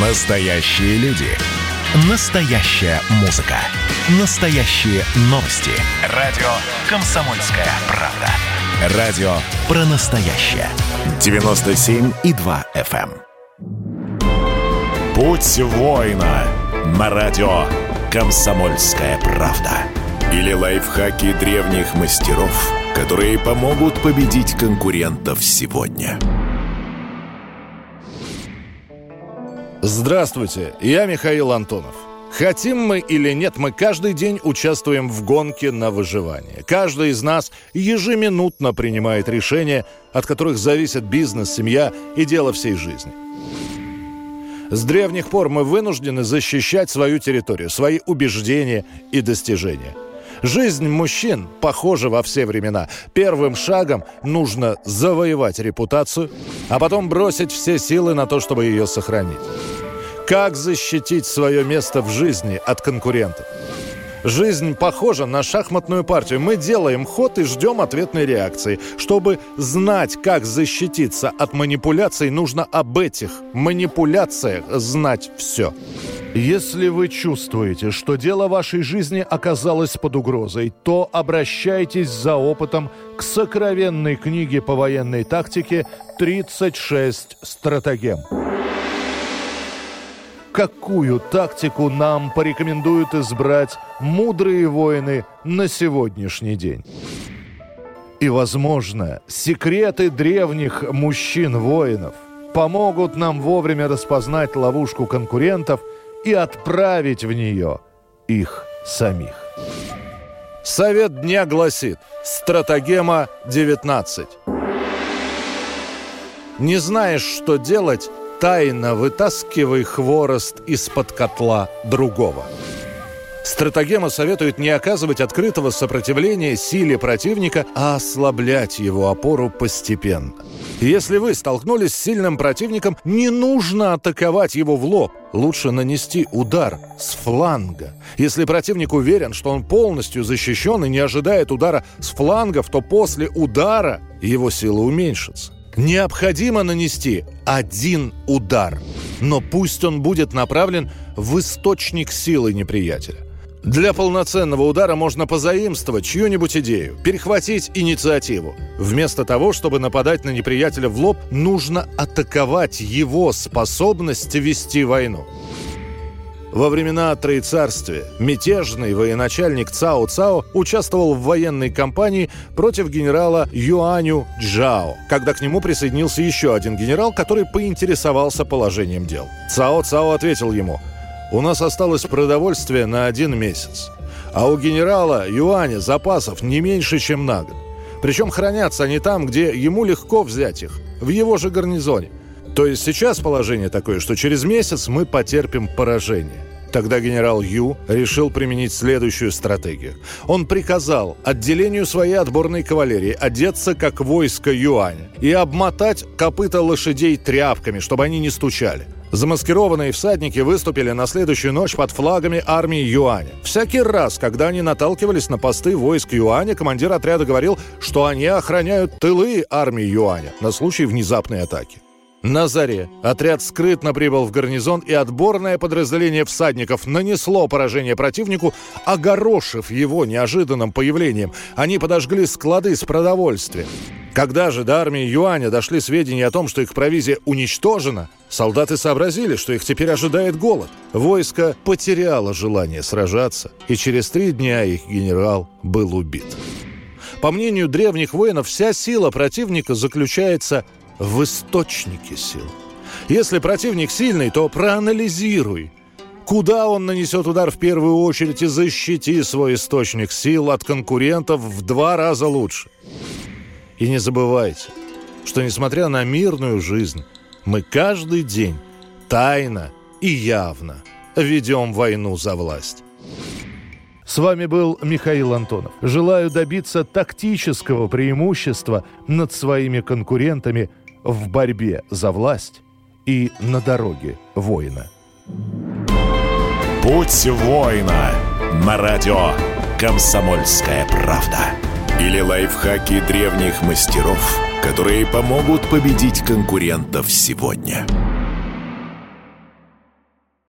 Настоящие люди. Настоящая музыка. Настоящие новости. Радио «Комсомольская правда». Радио про настоящее. 97,2 FM. эм. Путь воина на радио «Комсомольская правда». Или лайфхаки древних мастеров, которые помогут победить конкурентов сегодня. Здравствуйте, я Михаил Антонов. Хотим мы или нет, мы каждый день участвуем в гонке на выживание. Каждый из нас ежеминутно принимает решения, от которых зависит бизнес, семья и дело всей жизни. С древних пор мы вынуждены защищать свою территорию, свои убеждения и достижения. Жизнь мужчин похожа во все времена. Первым шагом нужно завоевать репутацию, а потом бросить все силы на то, чтобы ее сохранить. Как защитить свое место в жизни от конкурентов? Жизнь похожа на шахматную партию. Мы делаем ход и ждем ответной реакции. Чтобы знать, как защититься от манипуляций, нужно об этих манипуляциях знать все. Если вы чувствуете, что дело вашей жизни оказалось под угрозой, то обращайтесь за опытом к сокровенной книге по военной тактике «36 стратегем». Какую тактику нам порекомендуют избрать мудрые воины на сегодняшний день? И, возможно, секреты древних мужчин-воинов помогут нам вовремя распознать ловушку конкурентов и отправить в нее их самих. Совет дня гласит «Стратагема 19». Не знаешь, что делать, тайно вытаскивай хворост из-под котла другого. Стратагема советует не оказывать открытого сопротивления силе противника, а ослаблять его опору постепенно. Если вы столкнулись с сильным противником, не нужно атаковать его в лоб. Лучше нанести удар с фланга. Если противник уверен, что он полностью защищен и не ожидает удара с флангов, то после удара его сила уменьшится. Необходимо нанести один удар, но пусть он будет направлен в источник силы неприятеля. Для полноценного удара можно позаимствовать чью-нибудь идею, перехватить инициативу. Вместо того, чтобы нападать на неприятеля в лоб, нужно атаковать его способность вести войну. Во времена Троецарствия мятежный военачальник Цао Цао участвовал в военной кампании против генерала Юаню Джао, когда к нему присоединился еще один генерал, который поинтересовался положением дел. Цао Цао ответил ему «У нас осталось продовольствие на один месяц, а у генерала Юаня запасов не меньше, чем на год. Причем хранятся они там, где ему легко взять их, в его же гарнизоне. То есть сейчас положение такое, что через месяц мы потерпим поражение. Тогда генерал Ю решил применить следующую стратегию. Он приказал отделению своей отборной кавалерии одеться как войско Юаня и обмотать копыта лошадей тряпками, чтобы они не стучали. Замаскированные всадники выступили на следующую ночь под флагами армии Юаня. Всякий раз, когда они наталкивались на посты войск Юаня, командир отряда говорил, что они охраняют тылы армии Юаня на случай внезапной атаки. На заре отряд скрытно прибыл в гарнизон, и отборное подразделение всадников нанесло поражение противнику, огорошив его неожиданным появлением. Они подожгли склады с продовольствием. Когда же до армии Юаня дошли сведения о том, что их провизия уничтожена, солдаты сообразили, что их теперь ожидает голод. Войско потеряло желание сражаться, и через три дня их генерал был убит. По мнению древних воинов, вся сила противника заключается в источнике сил. Если противник сильный, то проанализируй, куда он нанесет удар в первую очередь и защити свой источник сил от конкурентов в два раза лучше. И не забывайте, что несмотря на мирную жизнь, мы каждый день тайно и явно ведем войну за власть. С вами был Михаил Антонов. Желаю добиться тактического преимущества над своими конкурентами – в борьбе за власть и на дороге воина. Путь воина на радио «Комсомольская правда». Или лайфхаки древних мастеров, которые помогут победить конкурентов сегодня.